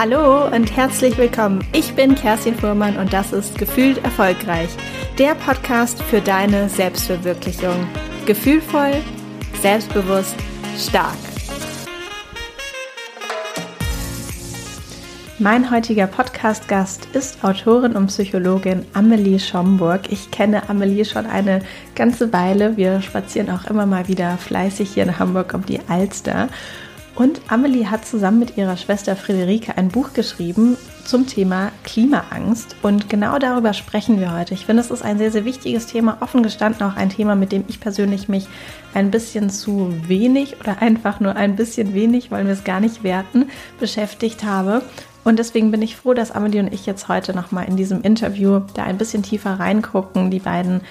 Hallo und herzlich willkommen. Ich bin Kerstin Fuhrmann und das ist Gefühlt Erfolgreich, der Podcast für deine Selbstverwirklichung. Gefühlvoll, selbstbewusst, stark. Mein heutiger Podcast-Gast ist Autorin und Psychologin Amelie Schomburg. Ich kenne Amelie schon eine ganze Weile. Wir spazieren auch immer mal wieder fleißig hier in Hamburg um die Alster. Und Amelie hat zusammen mit ihrer Schwester Friederike ein Buch geschrieben zum Thema Klimaangst. Und genau darüber sprechen wir heute. Ich finde, es ist ein sehr, sehr wichtiges Thema. Offen gestanden auch ein Thema, mit dem ich persönlich mich ein bisschen zu wenig oder einfach nur ein bisschen wenig, wollen wir es gar nicht werten, beschäftigt habe. Und deswegen bin ich froh, dass Amelie und ich jetzt heute nochmal in diesem Interview da ein bisschen tiefer reingucken. Die beiden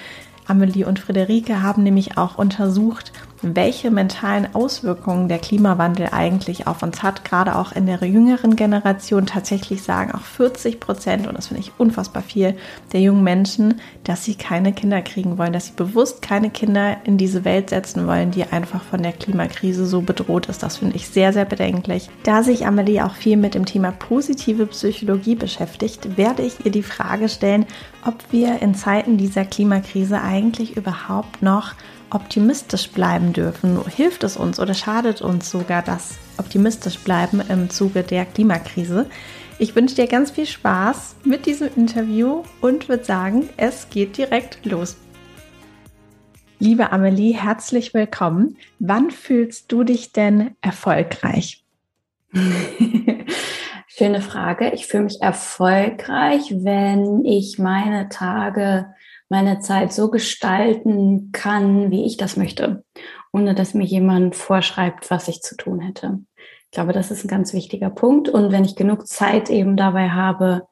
Amelie und Friederike haben nämlich auch untersucht, welche mentalen Auswirkungen der Klimawandel eigentlich auf uns hat. Gerade auch in der jüngeren Generation tatsächlich sagen auch 40 Prozent, und das finde ich unfassbar viel, der jungen Menschen, dass sie keine Kinder kriegen wollen, dass sie bewusst keine Kinder in diese Welt setzen wollen, die einfach von der Klimakrise so bedroht ist. Das finde ich sehr, sehr bedenklich. Da sich Amelie auch viel mit dem Thema positive Psychologie beschäftigt, werde ich ihr die Frage stellen, ob wir in Zeiten dieser Klimakrise eigentlich überhaupt noch optimistisch bleiben dürfen. Hilft es uns oder schadet uns sogar das optimistisch bleiben im Zuge der Klimakrise? Ich wünsche dir ganz viel Spaß mit diesem Interview und würde sagen, es geht direkt los. Liebe Amelie, herzlich willkommen. Wann fühlst du dich denn erfolgreich? Schöne Frage. Ich fühle mich erfolgreich, wenn ich meine Tage meine Zeit so gestalten kann, wie ich das möchte, ohne dass mir jemand vorschreibt, was ich zu tun hätte. Ich glaube, das ist ein ganz wichtiger Punkt. Und wenn ich genug Zeit eben dabei habe,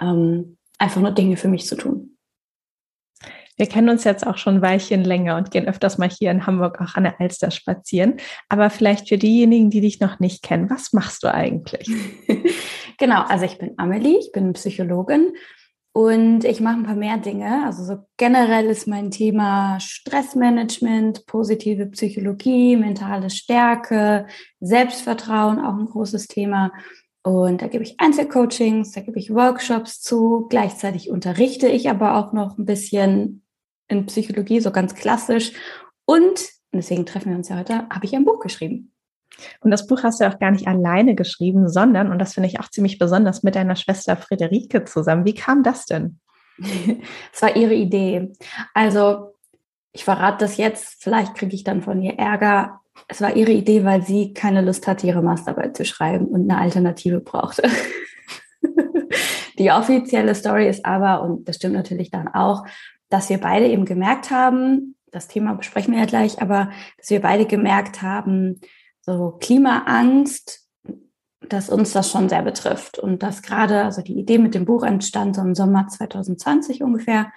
ähm, einfach nur Dinge für mich zu tun. Wir kennen uns jetzt auch schon ein Weilchen länger und gehen öfters mal hier in Hamburg auch an der Alster spazieren. Aber vielleicht für diejenigen, die dich noch nicht kennen, was machst du eigentlich? genau, also ich bin Amelie, ich bin Psychologin und ich mache ein paar mehr Dinge. Also so generell ist mein Thema Stressmanagement, positive Psychologie, mentale Stärke, Selbstvertrauen auch ein großes Thema. Und da gebe ich Einzelcoachings, da gebe ich Workshops zu. Gleichzeitig unterrichte ich aber auch noch ein bisschen in Psychologie, so ganz klassisch. Und deswegen treffen wir uns ja heute, habe ich ein Buch geschrieben. Und das Buch hast du auch gar nicht alleine geschrieben, sondern, und das finde ich auch ziemlich besonders, mit deiner Schwester Friederike zusammen. Wie kam das denn? Es war ihre Idee. Also, ich verrate das jetzt, vielleicht kriege ich dann von ihr Ärger. Es war ihre Idee, weil sie keine Lust hatte, ihre Masterarbeit zu schreiben und eine Alternative brauchte. Die offizielle Story ist aber, und das stimmt natürlich dann auch, dass wir beide eben gemerkt haben, das Thema besprechen wir ja gleich, aber dass wir beide gemerkt haben, so Klimaangst, dass uns das schon sehr betrifft und dass gerade, also die Idee mit dem Buch entstand so im Sommer 2020 ungefähr.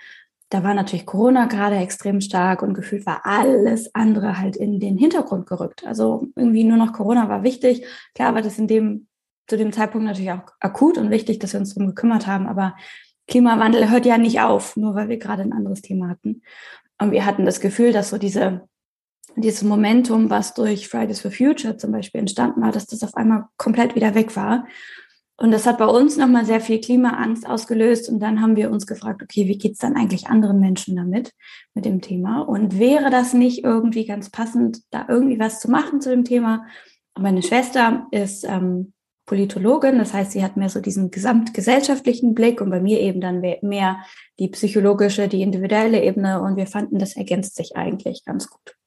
Da war natürlich Corona gerade extrem stark und gefühlt war alles andere halt in den Hintergrund gerückt. Also irgendwie nur noch Corona war wichtig. Klar war das in dem, zu dem Zeitpunkt natürlich auch akut und wichtig, dass wir uns darum gekümmert haben, aber Klimawandel hört ja nicht auf, nur weil wir gerade ein anderes Thema hatten. Und wir hatten das Gefühl, dass so diese dieses Momentum, was durch Fridays for Future zum Beispiel entstanden war, dass das auf einmal komplett wieder weg war. Und das hat bei uns nochmal sehr viel Klimaangst ausgelöst. Und dann haben wir uns gefragt, okay, wie geht's dann eigentlich anderen Menschen damit, mit dem Thema? Und wäre das nicht irgendwie ganz passend, da irgendwie was zu machen zu dem Thema? Meine Schwester ist ähm, Politologin, das heißt, sie hat mehr so diesen gesamtgesellschaftlichen Blick und bei mir eben dann mehr die psychologische, die individuelle Ebene. Und wir fanden, das ergänzt sich eigentlich ganz gut.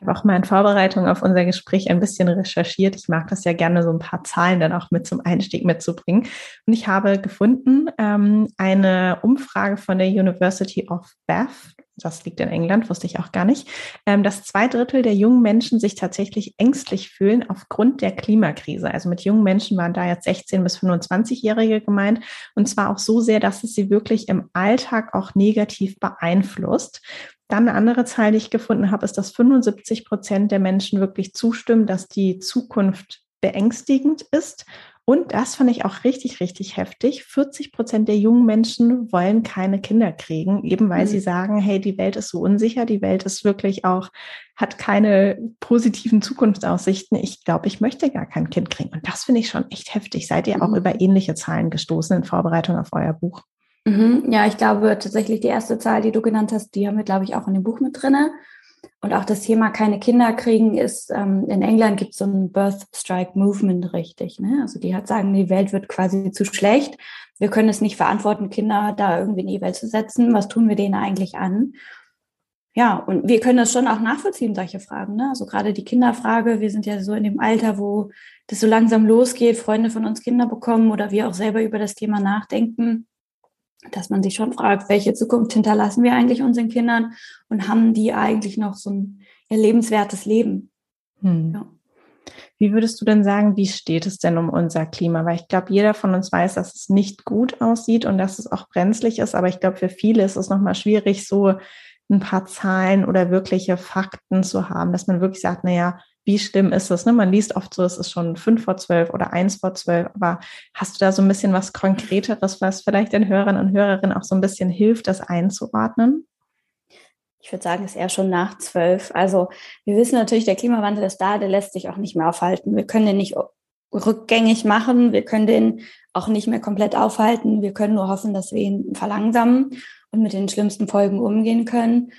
Ich habe auch mal in Vorbereitung auf unser Gespräch ein bisschen recherchiert. Ich mag das ja gerne, so ein paar Zahlen dann auch mit zum Einstieg mitzubringen. Und ich habe gefunden ähm, eine Umfrage von der University of Bath, das liegt in England, wusste ich auch gar nicht, ähm, dass zwei Drittel der jungen Menschen sich tatsächlich ängstlich fühlen aufgrund der Klimakrise. Also mit jungen Menschen waren da jetzt 16 bis 25-Jährige gemeint. Und zwar auch so sehr, dass es sie wirklich im Alltag auch negativ beeinflusst. Dann eine andere Zahl, die ich gefunden habe, ist, dass 75 Prozent der Menschen wirklich zustimmen, dass die Zukunft beängstigend ist. Und das fand ich auch richtig, richtig heftig. 40 Prozent der jungen Menschen wollen keine Kinder kriegen, eben weil mhm. sie sagen, hey, die Welt ist so unsicher, die Welt ist wirklich auch, hat keine positiven Zukunftsaussichten. Ich glaube, ich möchte gar kein Kind kriegen. Und das finde ich schon echt heftig. Seid ihr mhm. auch über ähnliche Zahlen gestoßen in Vorbereitung auf euer Buch? Mhm. Ja, ich glaube tatsächlich die erste Zahl, die du genannt hast, die haben wir, glaube ich, auch in dem Buch mit drinne. Und auch das Thema keine Kinder kriegen ist, ähm, in England gibt es so ein Birth Strike Movement richtig. Ne? Also die hat sagen, die Welt wird quasi zu schlecht. Wir können es nicht verantworten, Kinder da irgendwie in die Welt zu setzen. Was tun wir denen eigentlich an? Ja, und wir können das schon auch nachvollziehen, solche Fragen. Ne? Also gerade die Kinderfrage, wir sind ja so in dem Alter, wo das so langsam losgeht, Freunde von uns Kinder bekommen oder wir auch selber über das Thema nachdenken dass man sich schon fragt, welche Zukunft hinterlassen wir eigentlich unseren Kindern und haben die eigentlich noch so ein lebenswertes Leben? Hm. Ja. Wie würdest du denn sagen, wie steht es denn um unser Klima? Weil ich glaube, jeder von uns weiß, dass es nicht gut aussieht und dass es auch brenzlig ist. Aber ich glaube, für viele ist es nochmal schwierig, so ein paar Zahlen oder wirkliche Fakten zu haben, dass man wirklich sagt, naja, wie schlimm ist es? Ne? Man liest oft so, es ist schon fünf vor zwölf oder eins vor zwölf, aber hast du da so ein bisschen was Konkreteres, was vielleicht den Hörern und Hörerinnen auch so ein bisschen hilft, das einzuordnen? Ich würde sagen, es ist eher schon nach zwölf. Also wir wissen natürlich, der Klimawandel ist da, der lässt sich auch nicht mehr aufhalten. Wir können den nicht rückgängig machen, wir können den auch nicht mehr komplett aufhalten. Wir können nur hoffen, dass wir ihn verlangsamen und mit den schlimmsten Folgen umgehen können.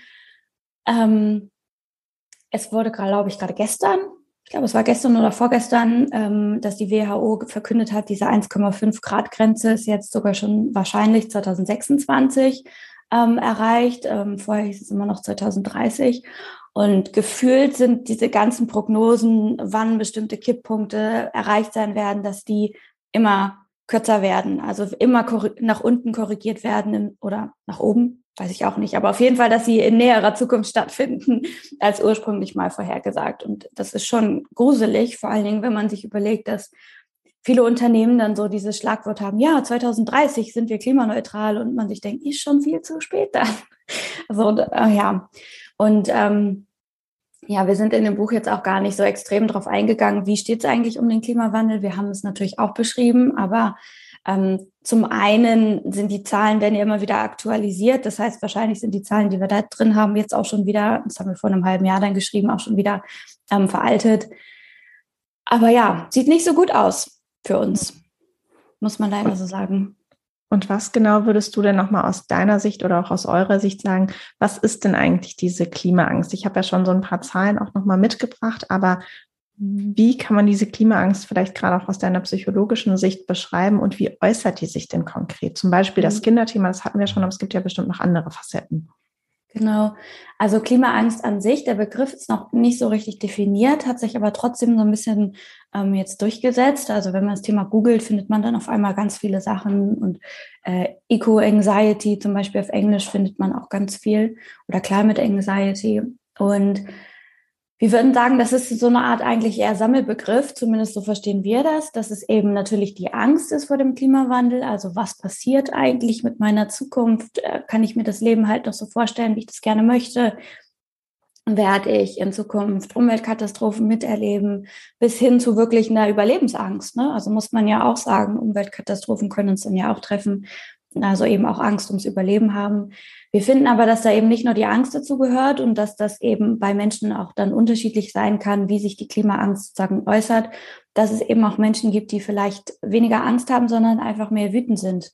Ähm, es wurde, glaube ich, gerade gestern, ich glaube, es war gestern oder vorgestern, ähm, dass die WHO verkündet hat, diese 1,5 Grad Grenze ist jetzt sogar schon wahrscheinlich 2026 ähm, erreicht. Ähm, vorher hieß es immer noch 2030. Und gefühlt sind diese ganzen Prognosen, wann bestimmte Kipppunkte erreicht sein werden, dass die immer kürzer werden, also immer nach unten korrigiert werden oder nach oben, weiß ich auch nicht, aber auf jeden Fall, dass sie in näherer Zukunft stattfinden als ursprünglich mal vorhergesagt. Und das ist schon gruselig, vor allen Dingen, wenn man sich überlegt, dass viele Unternehmen dann so dieses Schlagwort haben, ja, 2030 sind wir klimaneutral und man sich denkt, ist schon viel zu spät dann. Also, ja. Und ähm, ja, wir sind in dem Buch jetzt auch gar nicht so extrem darauf eingegangen, wie steht es eigentlich um den Klimawandel. Wir haben es natürlich auch beschrieben, aber zum einen sind die Zahlen werden ja immer wieder aktualisiert. Das heißt, wahrscheinlich sind die Zahlen, die wir da drin haben, jetzt auch schon wieder, das haben wir vor einem halben Jahr dann geschrieben, auch schon wieder ähm, veraltet. Aber ja, sieht nicht so gut aus für uns, muss man leider so sagen. Und was genau würdest du denn nochmal aus deiner Sicht oder auch aus eurer Sicht sagen, was ist denn eigentlich diese Klimaangst? Ich habe ja schon so ein paar Zahlen auch nochmal mitgebracht, aber wie kann man diese Klimaangst vielleicht gerade auch aus deiner psychologischen Sicht beschreiben und wie äußert die sich denn konkret? Zum Beispiel das mhm. Kinderthema, das hatten wir schon, aber es gibt ja bestimmt noch andere Facetten. Genau. Also Klimaangst an sich, der Begriff ist noch nicht so richtig definiert, hat sich aber trotzdem so ein bisschen ähm, jetzt durchgesetzt. Also wenn man das Thema googelt, findet man dann auf einmal ganz viele Sachen und äh, Eco-Anxiety zum Beispiel auf Englisch findet man auch ganz viel oder Climate Anxiety. Und wir würden sagen, das ist so eine Art eigentlich eher Sammelbegriff, zumindest so verstehen wir das, dass es eben natürlich die Angst ist vor dem Klimawandel. Also was passiert eigentlich mit meiner Zukunft? Äh, kann ich mir das Leben halt noch so vorstellen, wie ich das gerne möchte? Werde ich in Zukunft Umweltkatastrophen miterleben, bis hin zu wirklich einer Überlebensangst. Ne? Also muss man ja auch sagen, Umweltkatastrophen können uns dann ja auch treffen, also eben auch Angst ums Überleben haben. Wir finden aber, dass da eben nicht nur die Angst dazu gehört und dass das eben bei Menschen auch dann unterschiedlich sein kann, wie sich die Klimaangst sozusagen äußert, dass es eben auch Menschen gibt, die vielleicht weniger Angst haben, sondern einfach mehr wütend sind.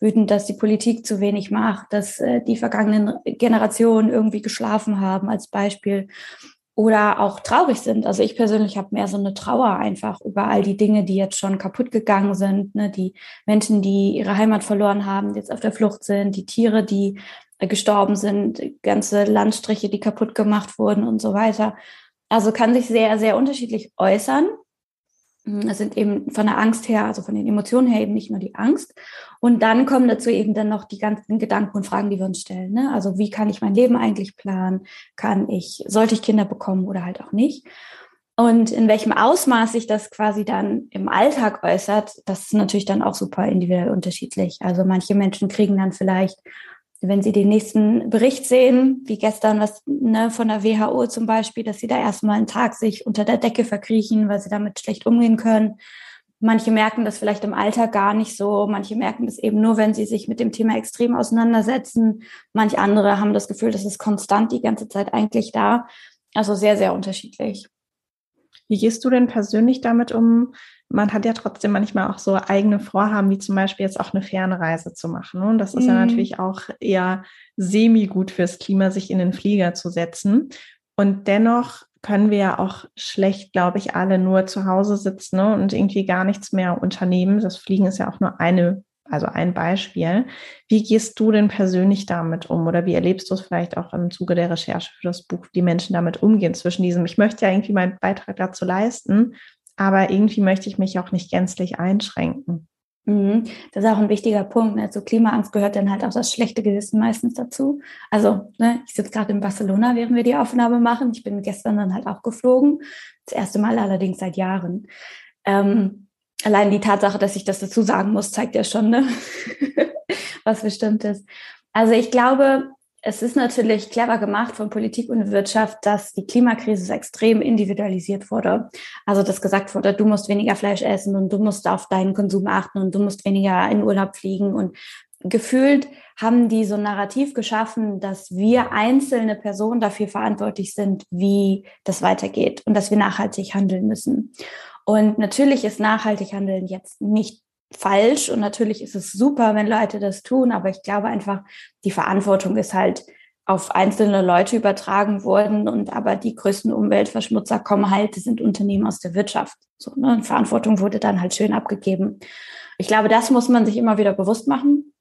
Wütend, dass die Politik zu wenig macht, dass äh, die vergangenen Generationen irgendwie geschlafen haben als Beispiel oder auch traurig sind. Also ich persönlich habe mehr so eine Trauer einfach über all die Dinge, die jetzt schon kaputt gegangen sind, ne? die Menschen, die ihre Heimat verloren haben, die jetzt auf der Flucht sind, die Tiere, die äh, gestorben sind, ganze Landstriche, die kaputt gemacht wurden und so weiter. Also kann sich sehr, sehr unterschiedlich äußern. Mhm, es sind eben von der Angst her, also von den Emotionen her eben nicht nur die Angst. Und dann kommen dazu eben dann noch die ganzen Gedanken und Fragen, die wir uns stellen. Ne? Also wie kann ich mein Leben eigentlich planen? Kann ich, sollte ich Kinder bekommen oder halt auch nicht? Und in welchem Ausmaß sich das quasi dann im Alltag äußert, das ist natürlich dann auch super individuell unterschiedlich. Also manche Menschen kriegen dann vielleicht wenn Sie den nächsten Bericht sehen, wie gestern was ne, von der WHO zum Beispiel, dass Sie da erstmal einen Tag sich unter der Decke verkriechen, weil Sie damit schlecht umgehen können. Manche merken das vielleicht im Alltag gar nicht so. Manche merken das eben nur, wenn sie sich mit dem Thema extrem auseinandersetzen. Manche andere haben das Gefühl, das ist konstant die ganze Zeit eigentlich da. Also sehr, sehr unterschiedlich. Wie gehst du denn persönlich damit um? Man hat ja trotzdem manchmal auch so eigene Vorhaben, wie zum Beispiel jetzt auch eine Fernreise zu machen. Und das ist mhm. ja natürlich auch eher semi-gut fürs Klima, sich in den Flieger zu setzen. Und dennoch können wir ja auch schlecht, glaube ich, alle nur zu Hause sitzen ne, und irgendwie gar nichts mehr unternehmen. Das Fliegen ist ja auch nur eine, also ein Beispiel. Wie gehst du denn persönlich damit um oder wie erlebst du es vielleicht auch im Zuge der Recherche für das Buch, die Menschen damit umgehen zwischen diesem, ich möchte ja irgendwie meinen Beitrag dazu leisten, aber irgendwie möchte ich mich auch nicht gänzlich einschränken? Mhm. Das ist auch ein wichtiger Punkt. Ne? Zu Klimaangst gehört dann halt auch das schlechte Gewissen meistens dazu. Also, ne, ich sitze gerade in Barcelona, während wir die Aufnahme machen. Ich bin gestern dann halt auch geflogen. Das erste Mal allerdings seit Jahren. Ähm, allein die Tatsache, dass ich das dazu sagen muss, zeigt ja schon, ne? was bestimmt ist. Also ich glaube, es ist natürlich clever gemacht von Politik und Wirtschaft, dass die Klimakrise extrem individualisiert wurde. Also, dass gesagt wurde, du musst weniger Fleisch essen und du musst auf deinen Konsum achten und du musst weniger in Urlaub fliegen. Und gefühlt haben die so ein Narrativ geschaffen, dass wir einzelne Personen dafür verantwortlich sind, wie das weitergeht und dass wir nachhaltig handeln müssen. Und natürlich ist nachhaltig handeln jetzt nicht falsch und natürlich ist es super, wenn Leute das tun, aber ich glaube einfach, die Verantwortung ist halt auf einzelne Leute übertragen worden und aber die größten Umweltverschmutzer kommen halt, das sind Unternehmen aus der Wirtschaft. So, ne? Und Verantwortung wurde dann halt schön abgegeben. Ich glaube, das muss man sich immer wieder bewusst machen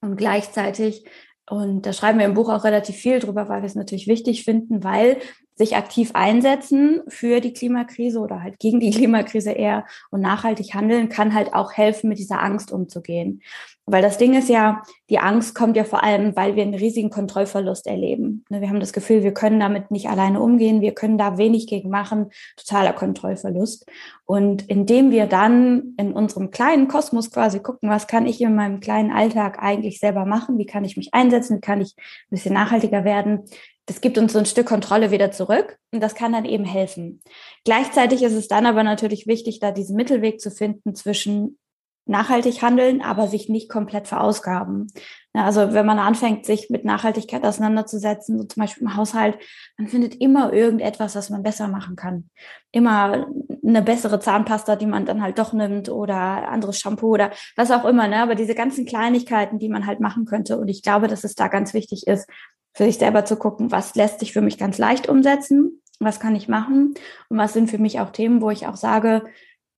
und gleichzeitig und da schreiben wir im Buch auch relativ viel drüber, weil wir es natürlich wichtig finden, weil sich aktiv einsetzen für die Klimakrise oder halt gegen die Klimakrise eher und nachhaltig handeln, kann halt auch helfen, mit dieser Angst umzugehen. Weil das Ding ist ja, die Angst kommt ja vor allem, weil wir einen riesigen Kontrollverlust erleben. Ne, wir haben das Gefühl, wir können damit nicht alleine umgehen, wir können da wenig gegen machen, totaler Kontrollverlust. Und indem wir dann in unserem kleinen Kosmos quasi gucken, was kann ich in meinem kleinen Alltag eigentlich selber machen, wie kann ich mich einsetzen, wie kann ich ein bisschen nachhaltiger werden, das gibt uns so ein Stück Kontrolle wieder zurück und das kann dann eben helfen. Gleichzeitig ist es dann aber natürlich wichtig, da diesen Mittelweg zu finden zwischen nachhaltig handeln, aber sich nicht komplett verausgaben. Also wenn man anfängt, sich mit Nachhaltigkeit auseinanderzusetzen, so zum Beispiel im Haushalt, man findet immer irgendetwas, was man besser machen kann. Immer eine bessere Zahnpasta, die man dann halt doch nimmt oder anderes Shampoo oder was auch immer. Ne? Aber diese ganzen Kleinigkeiten, die man halt machen könnte. Und ich glaube, dass es da ganz wichtig ist, für sich selber zu gucken, was lässt sich für mich ganz leicht umsetzen, was kann ich machen und was sind für mich auch Themen, wo ich auch sage,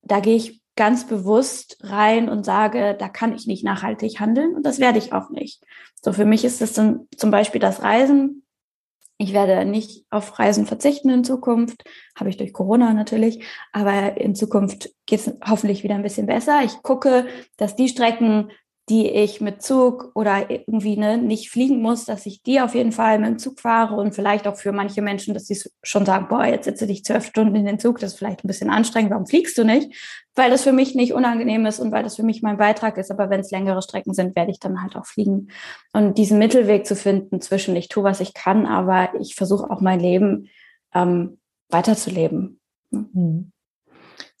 da gehe ich ganz bewusst rein und sage, da kann ich nicht nachhaltig handeln und das werde ich auch nicht. So für mich ist es dann zum Beispiel das Reisen. Ich werde nicht auf Reisen verzichten in Zukunft, habe ich durch Corona natürlich, aber in Zukunft geht es hoffentlich wieder ein bisschen besser. Ich gucke, dass die Strecken, die ich mit Zug oder irgendwie ne, nicht fliegen muss, dass ich die auf jeden Fall mit dem Zug fahre und vielleicht auch für manche Menschen, dass sie schon sagen, boah, jetzt sitze dich zwölf Stunden in den Zug, das ist vielleicht ein bisschen anstrengend, warum fliegst du nicht? Weil das für mich nicht unangenehm ist und weil das für mich mein Beitrag ist, aber wenn es längere Strecken sind, werde ich dann halt auch fliegen. Und diesen Mittelweg zu finden zwischen, ich tue, was ich kann, aber ich versuche auch mein Leben ähm, weiterzuleben. Mhm.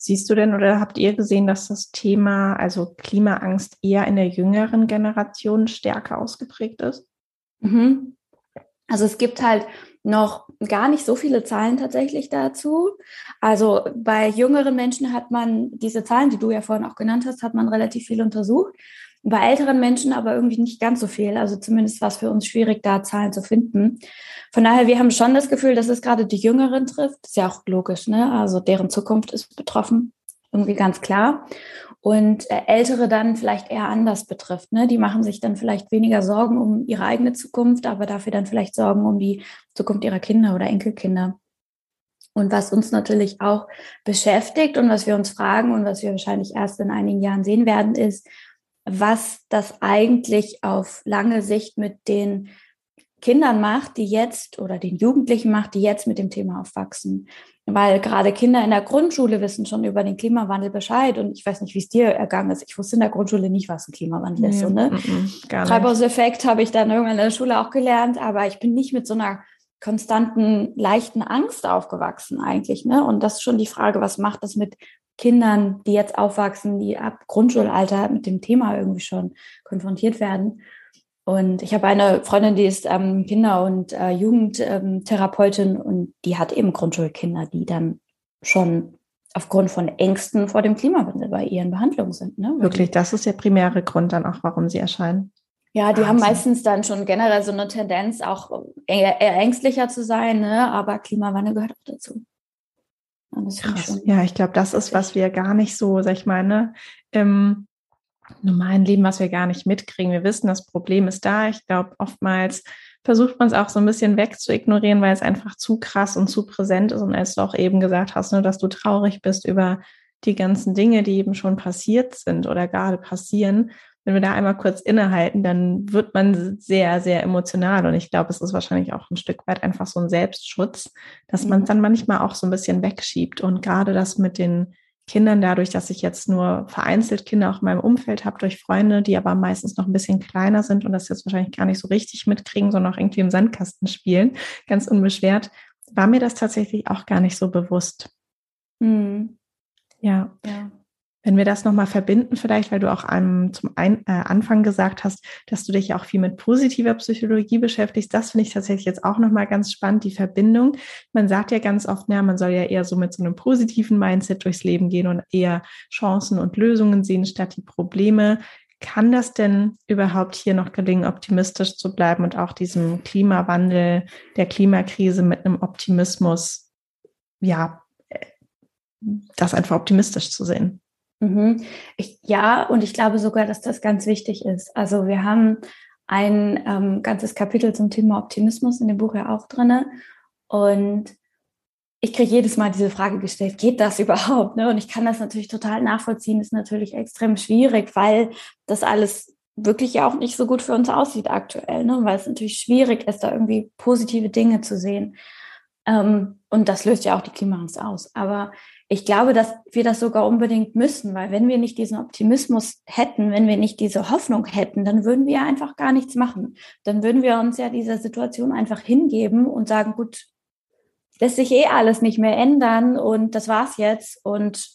Siehst du denn oder habt ihr gesehen, dass das Thema, also Klimaangst, eher in der jüngeren Generation stärker ausgeprägt ist? Mhm. Also es gibt halt noch gar nicht so viele Zahlen tatsächlich dazu. Also bei jüngeren Menschen hat man diese Zahlen, die du ja vorhin auch genannt hast, hat man relativ viel untersucht. Bei älteren Menschen aber irgendwie nicht ganz so viel. Also zumindest war es für uns schwierig, da Zahlen zu finden. Von daher, wir haben schon das Gefühl, dass es gerade die Jüngeren trifft. Ist ja auch logisch, ne? Also deren Zukunft ist betroffen. Irgendwie ganz klar. Und äh, Ältere dann vielleicht eher anders betrifft. Ne? Die machen sich dann vielleicht weniger Sorgen um ihre eigene Zukunft, aber dafür dann vielleicht Sorgen um die Zukunft ihrer Kinder oder Enkelkinder. Und was uns natürlich auch beschäftigt und was wir uns fragen und was wir wahrscheinlich erst in einigen Jahren sehen werden, ist, was das eigentlich auf lange Sicht mit den Kindern macht, die jetzt oder den Jugendlichen macht, die jetzt mit dem Thema aufwachsen. Weil gerade Kinder in der Grundschule wissen schon über den Klimawandel Bescheid. Und ich weiß nicht, wie es dir ergangen ist. Ich wusste in der Grundschule nicht, was ein Klimawandel ist. So, ne? Treibhauseffekt habe ich dann irgendwann in der Schule auch gelernt, aber ich bin nicht mit so einer konstanten, leichten Angst aufgewachsen eigentlich. Ne? Und das ist schon die Frage, was macht das mit Kindern, die jetzt aufwachsen, die ab Grundschulalter mit dem Thema irgendwie schon konfrontiert werden. Und ich habe eine Freundin, die ist ähm, Kinder- und äh, Jugendtherapeutin ähm, und die hat eben Grundschulkinder, die dann schon aufgrund von Ängsten vor dem Klimawandel bei ihren Behandlungen sind. Ne? Wirklich, das ist der primäre Grund dann auch, warum sie erscheinen. Ja, die Wahnsinn. haben meistens dann schon generell so eine Tendenz, auch eher, eher ängstlicher zu sein, ne? aber Klimawandel gehört auch dazu. Krass. Ja, ich glaube, das ist, was wir gar nicht so, sag ich mal, ne, im normalen Leben, was wir gar nicht mitkriegen. Wir wissen, das Problem ist da. Ich glaube, oftmals versucht man es auch so ein bisschen wegzuignorieren, weil es einfach zu krass und zu präsent ist. Und als du auch eben gesagt hast, ne, dass du traurig bist über die ganzen Dinge, die eben schon passiert sind oder gerade passieren, wenn wir da einmal kurz innehalten, dann wird man sehr, sehr emotional. Und ich glaube, es ist wahrscheinlich auch ein Stück weit einfach so ein Selbstschutz, dass man es mhm. dann manchmal auch so ein bisschen wegschiebt. Und gerade das mit den Kindern, dadurch, dass ich jetzt nur vereinzelt Kinder auch in meinem Umfeld habe, durch Freunde, die aber meistens noch ein bisschen kleiner sind und das jetzt wahrscheinlich gar nicht so richtig mitkriegen, sondern auch irgendwie im Sandkasten spielen, ganz unbeschwert, war mir das tatsächlich auch gar nicht so bewusst. Mhm. Ja. ja. Wenn wir das nochmal verbinden, vielleicht, weil du auch einem zum Ein äh, Anfang gesagt hast, dass du dich auch viel mit positiver Psychologie beschäftigst, das finde ich tatsächlich jetzt auch nochmal ganz spannend, die Verbindung. Man sagt ja ganz oft, ja, man soll ja eher so mit so einem positiven Mindset durchs Leben gehen und eher Chancen und Lösungen sehen, statt die Probleme. Kann das denn überhaupt hier noch gelingen, optimistisch zu bleiben und auch diesem Klimawandel, der Klimakrise mit einem Optimismus, ja, äh, das einfach optimistisch zu sehen? Mhm. Ich, ja, und ich glaube sogar, dass das ganz wichtig ist. Also wir haben ein ähm, ganzes Kapitel zum Thema Optimismus in dem Buch ja auch drin. Und ich kriege jedes Mal diese Frage gestellt, geht das überhaupt? Ne? Und ich kann das natürlich total nachvollziehen, ist natürlich extrem schwierig, weil das alles wirklich ja auch nicht so gut für uns aussieht aktuell, ne? weil es natürlich schwierig ist, da irgendwie positive Dinge zu sehen. Ähm, und das löst ja auch die Klimaangst aus. Aber ich glaube, dass wir das sogar unbedingt müssen, weil wenn wir nicht diesen Optimismus hätten, wenn wir nicht diese Hoffnung hätten, dann würden wir einfach gar nichts machen. Dann würden wir uns ja dieser Situation einfach hingeben und sagen, gut, lässt sich eh alles nicht mehr ändern und das war's jetzt und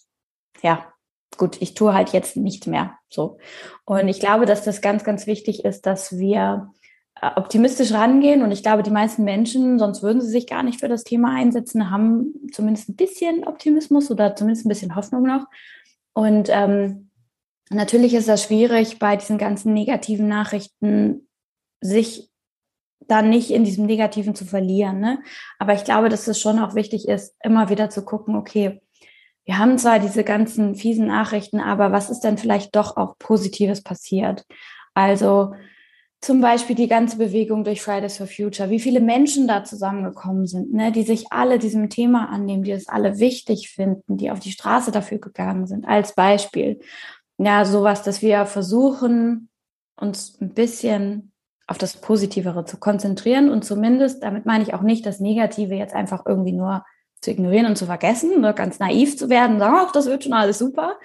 ja, gut, ich tue halt jetzt nichts mehr. So. Und ich glaube, dass das ganz, ganz wichtig ist, dass wir optimistisch rangehen. Und ich glaube, die meisten Menschen, sonst würden sie sich gar nicht für das Thema einsetzen, haben zumindest ein bisschen Optimismus oder zumindest ein bisschen Hoffnung noch. Und ähm, natürlich ist das schwierig, bei diesen ganzen negativen Nachrichten sich dann nicht in diesem Negativen zu verlieren. Ne? Aber ich glaube, dass es schon auch wichtig ist, immer wieder zu gucken, okay, wir haben zwar diese ganzen fiesen Nachrichten, aber was ist denn vielleicht doch auch Positives passiert? Also zum Beispiel die ganze Bewegung durch Fridays for Future, wie viele Menschen da zusammengekommen sind, ne, die sich alle diesem Thema annehmen, die es alle wichtig finden, die auf die Straße dafür gegangen sind, als Beispiel. Ja, sowas, dass wir versuchen, uns ein bisschen auf das Positivere zu konzentrieren und zumindest, damit meine ich auch nicht, das Negative jetzt einfach irgendwie nur zu ignorieren und zu vergessen, ne, ganz naiv zu werden, sagen, ach, das wird schon alles super,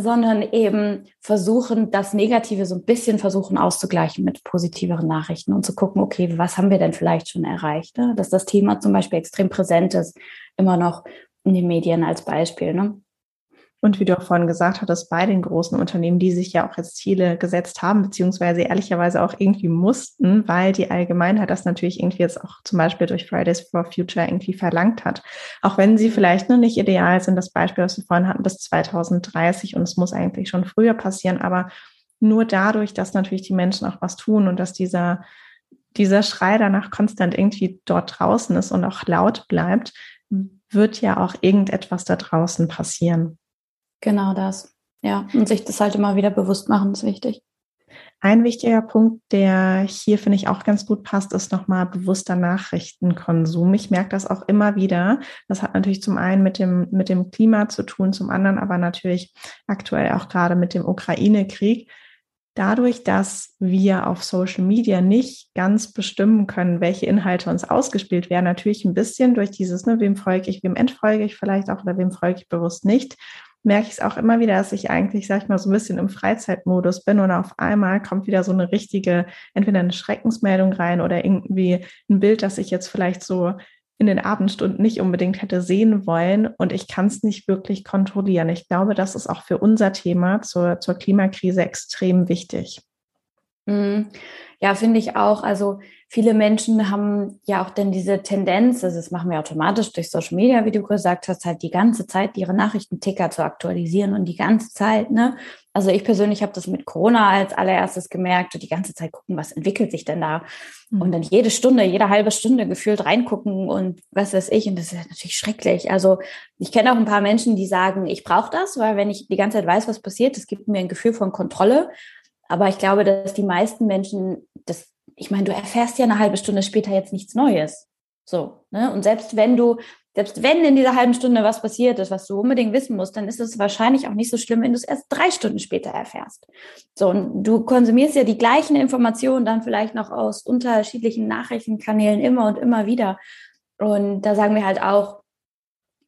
sondern eben versuchen, das Negative so ein bisschen versuchen auszugleichen mit positiveren Nachrichten und zu gucken, okay, was haben wir denn vielleicht schon erreicht? Ne? Dass das Thema zum Beispiel extrem präsent ist, immer noch in den Medien als Beispiel. Ne? Und wie du auch vorhin gesagt hattest, bei den großen Unternehmen, die sich ja auch jetzt Ziele gesetzt haben, beziehungsweise ehrlicherweise auch irgendwie mussten, weil die Allgemeinheit das natürlich irgendwie jetzt auch zum Beispiel durch Fridays for Future irgendwie verlangt hat. Auch wenn sie vielleicht noch nicht ideal sind, das Beispiel, was wir vorhin hatten, bis 2030 und es muss eigentlich schon früher passieren, aber nur dadurch, dass natürlich die Menschen auch was tun und dass dieser, dieser Schrei danach konstant irgendwie dort draußen ist und auch laut bleibt, wird ja auch irgendetwas da draußen passieren. Genau das. Ja, und sich das halt immer wieder bewusst machen, ist wichtig. Ein wichtiger Punkt, der hier, finde ich, auch ganz gut passt, ist nochmal bewusster Nachrichtenkonsum. Ich merke das auch immer wieder. Das hat natürlich zum einen mit dem, mit dem Klima zu tun, zum anderen aber natürlich aktuell auch gerade mit dem Ukraine-Krieg. Dadurch, dass wir auf Social Media nicht ganz bestimmen können, welche Inhalte uns ausgespielt werden, natürlich ein bisschen durch dieses, ne, wem folge ich, wem entfolge ich vielleicht auch oder wem folge ich bewusst nicht, merke ich es auch immer wieder, dass ich eigentlich, sag ich mal, so ein bisschen im Freizeitmodus bin und auf einmal kommt wieder so eine richtige, entweder eine Schreckensmeldung rein oder irgendwie ein Bild, das ich jetzt vielleicht so in den Abendstunden nicht unbedingt hätte sehen wollen und ich kann es nicht wirklich kontrollieren. Ich glaube, das ist auch für unser Thema zur, zur Klimakrise extrem wichtig. Mhm. Ja, finde ich auch. Also viele Menschen haben ja auch denn diese Tendenz, also das machen wir automatisch durch Social Media, wie du gesagt hast, halt die ganze Zeit ihre Nachrichtenticker zu aktualisieren und die ganze Zeit, ne? Also ich persönlich habe das mit Corona als allererstes gemerkt und die ganze Zeit gucken, was entwickelt sich denn da? Mhm. Und dann jede Stunde, jede halbe Stunde gefühlt reingucken und was weiß ich. Und das ist natürlich schrecklich. Also ich kenne auch ein paar Menschen, die sagen, ich brauche das, weil wenn ich die ganze Zeit weiß, was passiert, das gibt mir ein Gefühl von Kontrolle. Aber ich glaube, dass die meisten Menschen das, ich meine, du erfährst ja eine halbe Stunde später jetzt nichts Neues. So, ne? Und selbst wenn du, selbst wenn in dieser halben Stunde was passiert ist, was du unbedingt wissen musst, dann ist es wahrscheinlich auch nicht so schlimm, wenn du es erst drei Stunden später erfährst. So, und du konsumierst ja die gleichen Informationen dann vielleicht noch aus unterschiedlichen Nachrichtenkanälen immer und immer wieder. Und da sagen wir halt auch,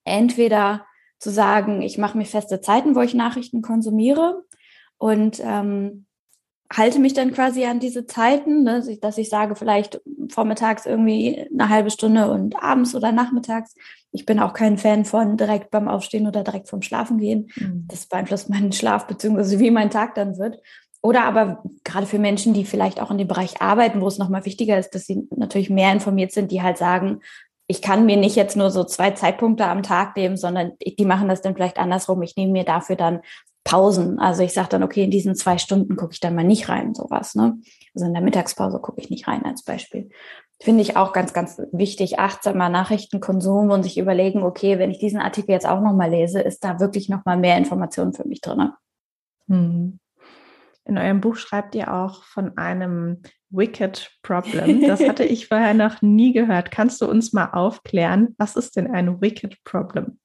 entweder zu sagen, ich mache mir feste Zeiten, wo ich Nachrichten konsumiere und ähm, halte mich dann quasi an diese Zeiten, ne, dass ich sage, vielleicht vormittags irgendwie eine halbe Stunde und abends oder nachmittags. Ich bin auch kein Fan von direkt beim Aufstehen oder direkt vom Schlafen gehen. Mhm. Das beeinflusst meinen Schlaf beziehungsweise wie mein Tag dann wird. Oder aber gerade für Menschen, die vielleicht auch in dem Bereich arbeiten, wo es nochmal wichtiger ist, dass sie natürlich mehr informiert sind, die halt sagen, ich kann mir nicht jetzt nur so zwei Zeitpunkte am Tag nehmen, sondern die machen das dann vielleicht andersrum. Ich nehme mir dafür dann Pausen. Also ich sage dann, okay, in diesen zwei Stunden gucke ich dann mal nicht rein, sowas. Ne? Also in der Mittagspause gucke ich nicht rein als Beispiel. Finde ich auch ganz, ganz wichtig, achtsamer Nachrichtenkonsum und sich überlegen, okay, wenn ich diesen Artikel jetzt auch nochmal lese, ist da wirklich nochmal mehr Informationen für mich drin. Hm. In eurem Buch schreibt ihr auch von einem Wicked Problem. Das hatte ich vorher noch nie gehört. Kannst du uns mal aufklären, was ist denn ein Wicked Problem?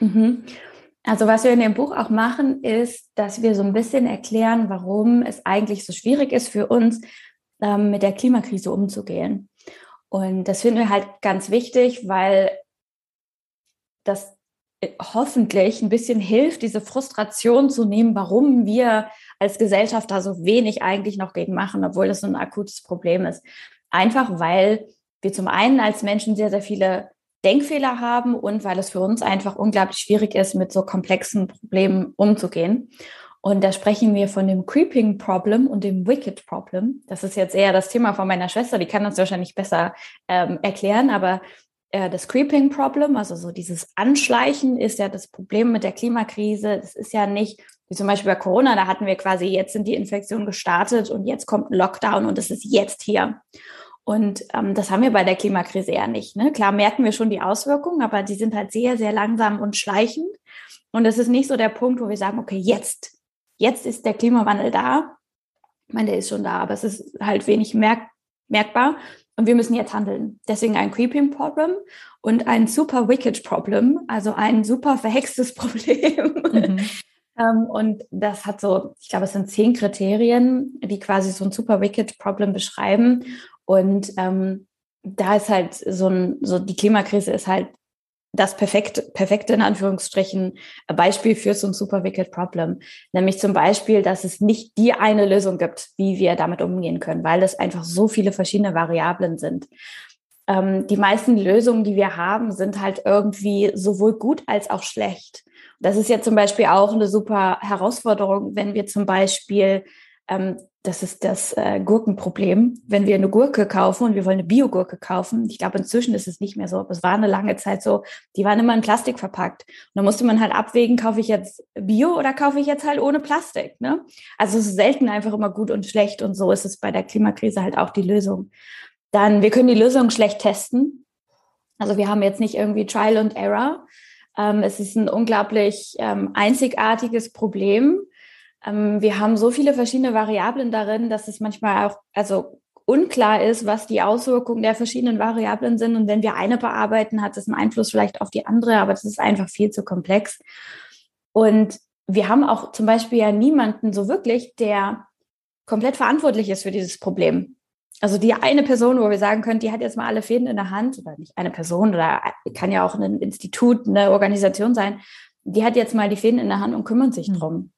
Mhm. Also was wir in dem Buch auch machen, ist, dass wir so ein bisschen erklären, warum es eigentlich so schwierig ist für uns, ähm, mit der Klimakrise umzugehen. Und das finden wir halt ganz wichtig, weil das hoffentlich ein bisschen hilft, diese Frustration zu nehmen, warum wir als Gesellschaft da so wenig eigentlich noch gegen machen, obwohl das so ein akutes Problem ist. Einfach weil wir zum einen als Menschen sehr, sehr viele Denkfehler haben und weil es für uns einfach unglaublich schwierig ist, mit so komplexen Problemen umzugehen. Und da sprechen wir von dem Creeping Problem und dem Wicked Problem. Das ist jetzt eher das Thema von meiner Schwester, die kann das wahrscheinlich besser ähm, erklären, aber äh, das Creeping Problem, also so dieses Anschleichen, ist ja das Problem mit der Klimakrise. Das ist ja nicht wie zum Beispiel bei Corona, da hatten wir quasi, jetzt sind die Infektionen gestartet und jetzt kommt ein Lockdown und es ist jetzt hier. Und ähm, das haben wir bei der Klimakrise eher nicht. Ne? Klar merken wir schon die Auswirkungen, aber die sind halt sehr, sehr langsam und schleichend. Und es ist nicht so der Punkt, wo wir sagen, okay, jetzt, jetzt ist der Klimawandel da. Ich meine, der ist schon da, aber es ist halt wenig merk merkbar. Und wir müssen jetzt handeln. Deswegen ein Creeping Problem und ein super wicked Problem, also ein super verhextes Problem. Mhm. ähm, und das hat so, ich glaube, es sind zehn Kriterien, die quasi so ein super wicked Problem beschreiben. Und ähm, da ist halt so ein, so die Klimakrise ist halt das perfekte, perfekte in Anführungsstrichen Beispiel für so ein super wicked Problem. Nämlich zum Beispiel, dass es nicht die eine Lösung gibt, wie wir damit umgehen können, weil es einfach so viele verschiedene Variablen sind. Ähm, die meisten Lösungen, die wir haben, sind halt irgendwie sowohl gut als auch schlecht. Das ist ja zum Beispiel auch eine super Herausforderung, wenn wir zum Beispiel ähm, das ist das äh, Gurkenproblem. Wenn wir eine Gurke kaufen und wir wollen eine Biogurke kaufen, ich glaube, inzwischen ist es nicht mehr so, aber es war eine lange Zeit so, die waren immer in Plastik verpackt. Und da musste man halt abwägen, kaufe ich jetzt Bio oder kaufe ich jetzt halt ohne Plastik. Ne? Also es ist selten einfach immer gut und schlecht und so ist es bei der Klimakrise halt auch die Lösung. Dann, wir können die Lösung schlecht testen. Also wir haben jetzt nicht irgendwie Trial and Error. Ähm, es ist ein unglaublich ähm, einzigartiges Problem wir haben so viele verschiedene Variablen darin, dass es manchmal auch, also unklar ist, was die Auswirkungen der verschiedenen Variablen sind. Und wenn wir eine bearbeiten, hat das einen Einfluss vielleicht auf die andere, aber das ist einfach viel zu komplex. Und wir haben auch zum Beispiel ja niemanden so wirklich, der komplett verantwortlich ist für dieses Problem. Also die eine Person, wo wir sagen können, die hat jetzt mal alle Fäden in der Hand, oder nicht eine Person, oder kann ja auch ein Institut, eine Organisation sein, die hat jetzt mal die Fäden in der Hand und kümmert sich hm. drum.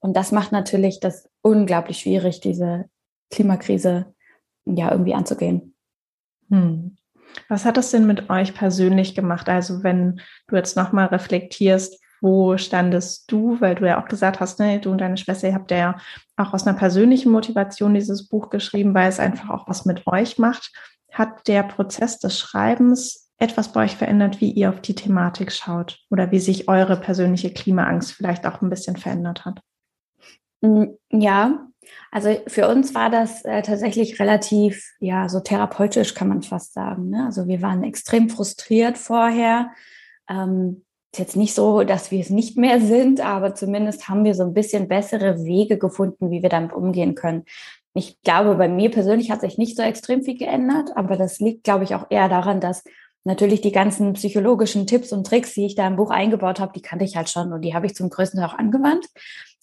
Und das macht natürlich das unglaublich schwierig, diese Klimakrise ja irgendwie anzugehen. Hm. Was hat das denn mit euch persönlich gemacht? Also wenn du jetzt nochmal reflektierst, wo standest du? Weil du ja auch gesagt hast, ne, du und deine Schwester, ihr habt ja auch aus einer persönlichen Motivation dieses Buch geschrieben, weil es einfach auch was mit euch macht. Hat der Prozess des Schreibens etwas bei euch verändert, wie ihr auf die Thematik schaut oder wie sich eure persönliche Klimaangst vielleicht auch ein bisschen verändert hat? Mm, ja, also für uns war das äh, tatsächlich relativ, ja, so therapeutisch kann man fast sagen. Ne? Also wir waren extrem frustriert vorher. Ähm, ist jetzt nicht so, dass wir es nicht mehr sind, aber zumindest haben wir so ein bisschen bessere Wege gefunden, wie wir damit umgehen können. Ich glaube, bei mir persönlich hat sich nicht so extrem viel geändert, aber das liegt, glaube ich, auch eher daran, dass natürlich die ganzen psychologischen Tipps und Tricks, die ich da im Buch eingebaut habe, die kannte ich halt schon und die habe ich zum größten Teil auch angewandt.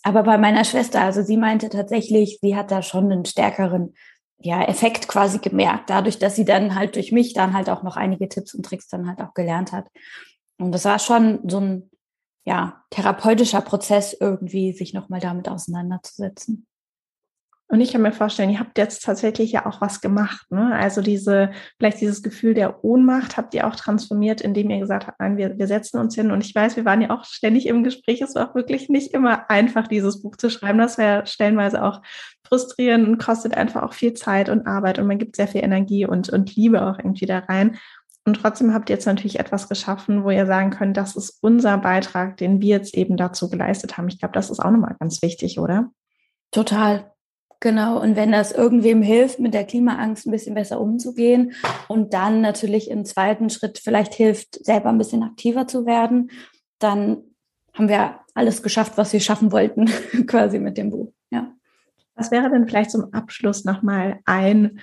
Aber bei meiner Schwester, also sie meinte tatsächlich, sie hat da schon einen stärkeren ja, Effekt quasi gemerkt, dadurch, dass sie dann halt durch mich dann halt auch noch einige Tipps und Tricks dann halt auch gelernt hat. Und das war schon so ein ja, therapeutischer Prozess irgendwie, sich nochmal damit auseinanderzusetzen. Und ich kann mir vorstellen, ihr habt jetzt tatsächlich ja auch was gemacht. Ne? Also diese, vielleicht dieses Gefühl der Ohnmacht habt ihr auch transformiert, indem ihr gesagt habt, nein, wir, wir setzen uns hin. Und ich weiß, wir waren ja auch ständig im Gespräch. Es war auch wirklich nicht immer einfach, dieses Buch zu schreiben. Das wäre stellenweise auch frustrierend und kostet einfach auch viel Zeit und Arbeit. Und man gibt sehr viel Energie und, und Liebe auch irgendwie da rein. Und trotzdem habt ihr jetzt natürlich etwas geschaffen, wo ihr sagen könnt, das ist unser Beitrag, den wir jetzt eben dazu geleistet haben. Ich glaube, das ist auch nochmal ganz wichtig, oder? Total. Genau, und wenn das irgendwem hilft, mit der Klimaangst ein bisschen besser umzugehen und dann natürlich im zweiten Schritt vielleicht hilft, selber ein bisschen aktiver zu werden, dann haben wir alles geschafft, was wir schaffen wollten, quasi mit dem Buch. Ja. Was wäre denn vielleicht zum Abschluss nochmal ein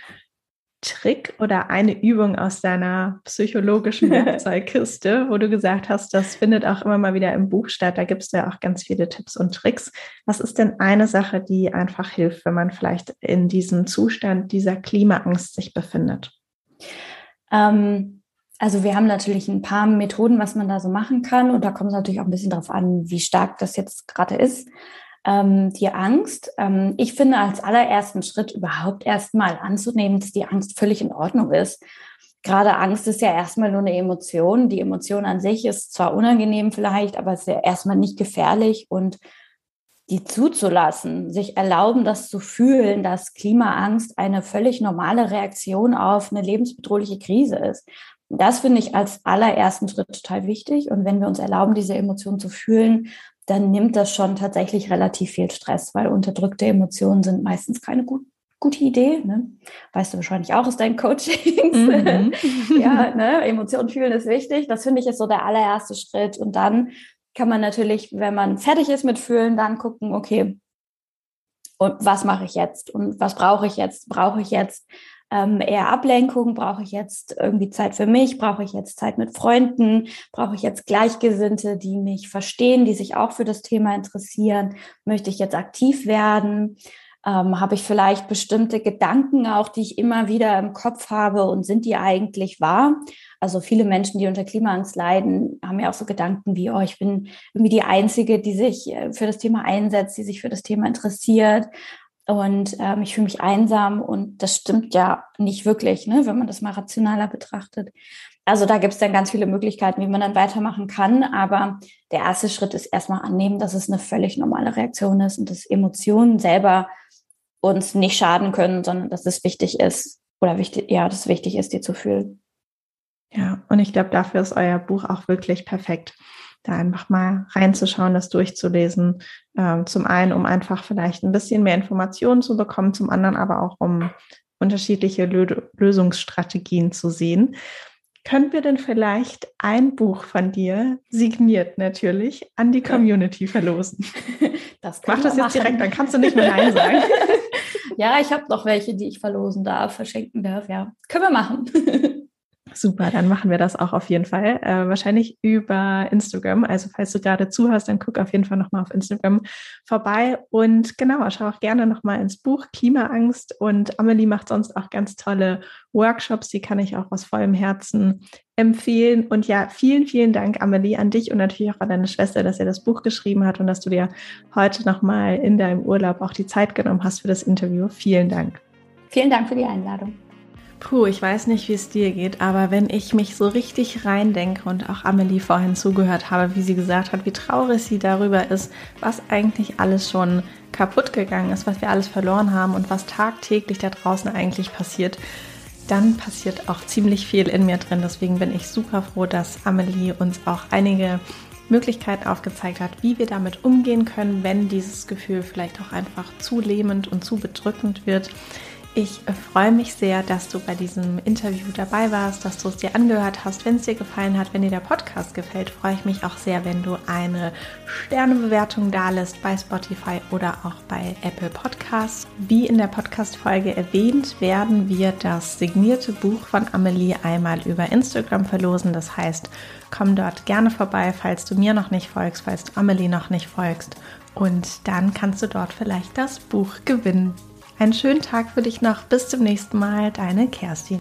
Trick oder eine Übung aus deiner psychologischen Werkzeugkiste, wo du gesagt hast, das findet auch immer mal wieder im Buch statt. Da gibt es ja auch ganz viele Tipps und Tricks. Was ist denn eine Sache, die einfach hilft, wenn man vielleicht in diesem Zustand dieser Klimaangst sich befindet? Ähm, also wir haben natürlich ein paar Methoden, was man da so machen kann. Und da kommt es natürlich auch ein bisschen darauf an, wie stark das jetzt gerade ist ähm, die Angst. Ähm, ich finde als allerersten Schritt überhaupt erstmal anzunehmen, dass die Angst völlig in Ordnung ist. Gerade Angst ist ja erstmal nur eine Emotion. Die Emotion an sich ist zwar unangenehm vielleicht, aber ist ja erstmal nicht gefährlich und die zuzulassen, sich erlauben, das zu fühlen, dass Klimaangst eine völlig normale Reaktion auf eine lebensbedrohliche Krise ist. Das finde ich als allerersten Schritt total wichtig. Und wenn wir uns erlauben, diese Emotionen zu fühlen, dann nimmt das schon tatsächlich relativ viel Stress, weil unterdrückte Emotionen sind meistens keine gut, gute Idee. Ne? Weißt du wahrscheinlich auch aus deinen Coachings. Mhm. ja, ne? Emotionen fühlen ist wichtig. Das finde ich ist so der allererste Schritt. Und dann kann man natürlich, wenn man fertig ist mit Fühlen, dann gucken, okay, und was mache ich jetzt? Und was brauche ich jetzt? Brauche ich jetzt ähm, eher Ablenkung? Brauche ich jetzt irgendwie Zeit für mich? Brauche ich jetzt Zeit mit Freunden? Brauche ich jetzt Gleichgesinnte, die mich verstehen, die sich auch für das Thema interessieren? Möchte ich jetzt aktiv werden? Ähm, habe ich vielleicht bestimmte Gedanken auch, die ich immer wieder im Kopf habe und sind die eigentlich wahr? Also viele Menschen, die unter Klimaangst leiden, haben ja auch so Gedanken wie, oh, ich bin irgendwie die Einzige, die sich äh, für das Thema einsetzt, die sich für das Thema interessiert. Und ähm, ich fühle mich einsam und das stimmt ja nicht wirklich, ne, wenn man das mal rationaler betrachtet. Also da gibt es dann ganz viele Möglichkeiten, wie man dann weitermachen kann. Aber der erste Schritt ist erstmal annehmen, dass es eine völlig normale Reaktion ist und dass Emotionen selber uns nicht schaden können, sondern dass es wichtig ist oder wichtig, ja, dass es wichtig ist, die zu fühlen. Ja, und ich glaube, dafür ist euer Buch auch wirklich perfekt da einfach mal reinzuschauen, das durchzulesen. Ähm, zum einen, um einfach vielleicht ein bisschen mehr Informationen zu bekommen, zum anderen aber auch, um unterschiedliche Lö Lösungsstrategien zu sehen. Können wir denn vielleicht ein Buch von dir, signiert natürlich, an die Community verlosen? Das Mach das jetzt machen. direkt, dann kannst du nicht mehr Nein sagen. ja, ich habe noch welche, die ich verlosen darf, verschenken darf. Ja, können wir machen. Super, dann machen wir das auch auf jeden Fall. Äh, wahrscheinlich über Instagram. Also falls du gerade zuhörst, dann guck auf jeden Fall nochmal auf Instagram vorbei. Und genau, schau auch gerne nochmal ins Buch Klimaangst. Und Amelie macht sonst auch ganz tolle Workshops. Die kann ich auch aus vollem Herzen empfehlen. Und ja, vielen, vielen Dank, Amelie, an dich und natürlich auch an deine Schwester, dass ihr das Buch geschrieben hat und dass du dir heute nochmal in deinem Urlaub auch die Zeit genommen hast für das Interview. Vielen Dank. Vielen Dank für die Einladung. Puh, ich weiß nicht, wie es dir geht, aber wenn ich mich so richtig reindenke und auch Amelie vorhin zugehört habe, wie sie gesagt hat, wie traurig sie darüber ist, was eigentlich alles schon kaputt gegangen ist, was wir alles verloren haben und was tagtäglich da draußen eigentlich passiert, dann passiert auch ziemlich viel in mir drin. Deswegen bin ich super froh, dass Amelie uns auch einige Möglichkeiten aufgezeigt hat, wie wir damit umgehen können, wenn dieses Gefühl vielleicht auch einfach zu lähmend und zu bedrückend wird. Ich freue mich sehr, dass du bei diesem Interview dabei warst, dass du es dir angehört hast. Wenn es dir gefallen hat, wenn dir der Podcast gefällt, freue ich mich auch sehr, wenn du eine Sternebewertung da lässt bei Spotify oder auch bei Apple Podcasts. Wie in der Podcast-Folge erwähnt, werden wir das signierte Buch von Amelie einmal über Instagram verlosen. Das heißt, komm dort gerne vorbei, falls du mir noch nicht folgst, falls du Amelie noch nicht folgst. Und dann kannst du dort vielleicht das Buch gewinnen. Einen schönen Tag für dich noch. Bis zum nächsten Mal, deine Kerstin.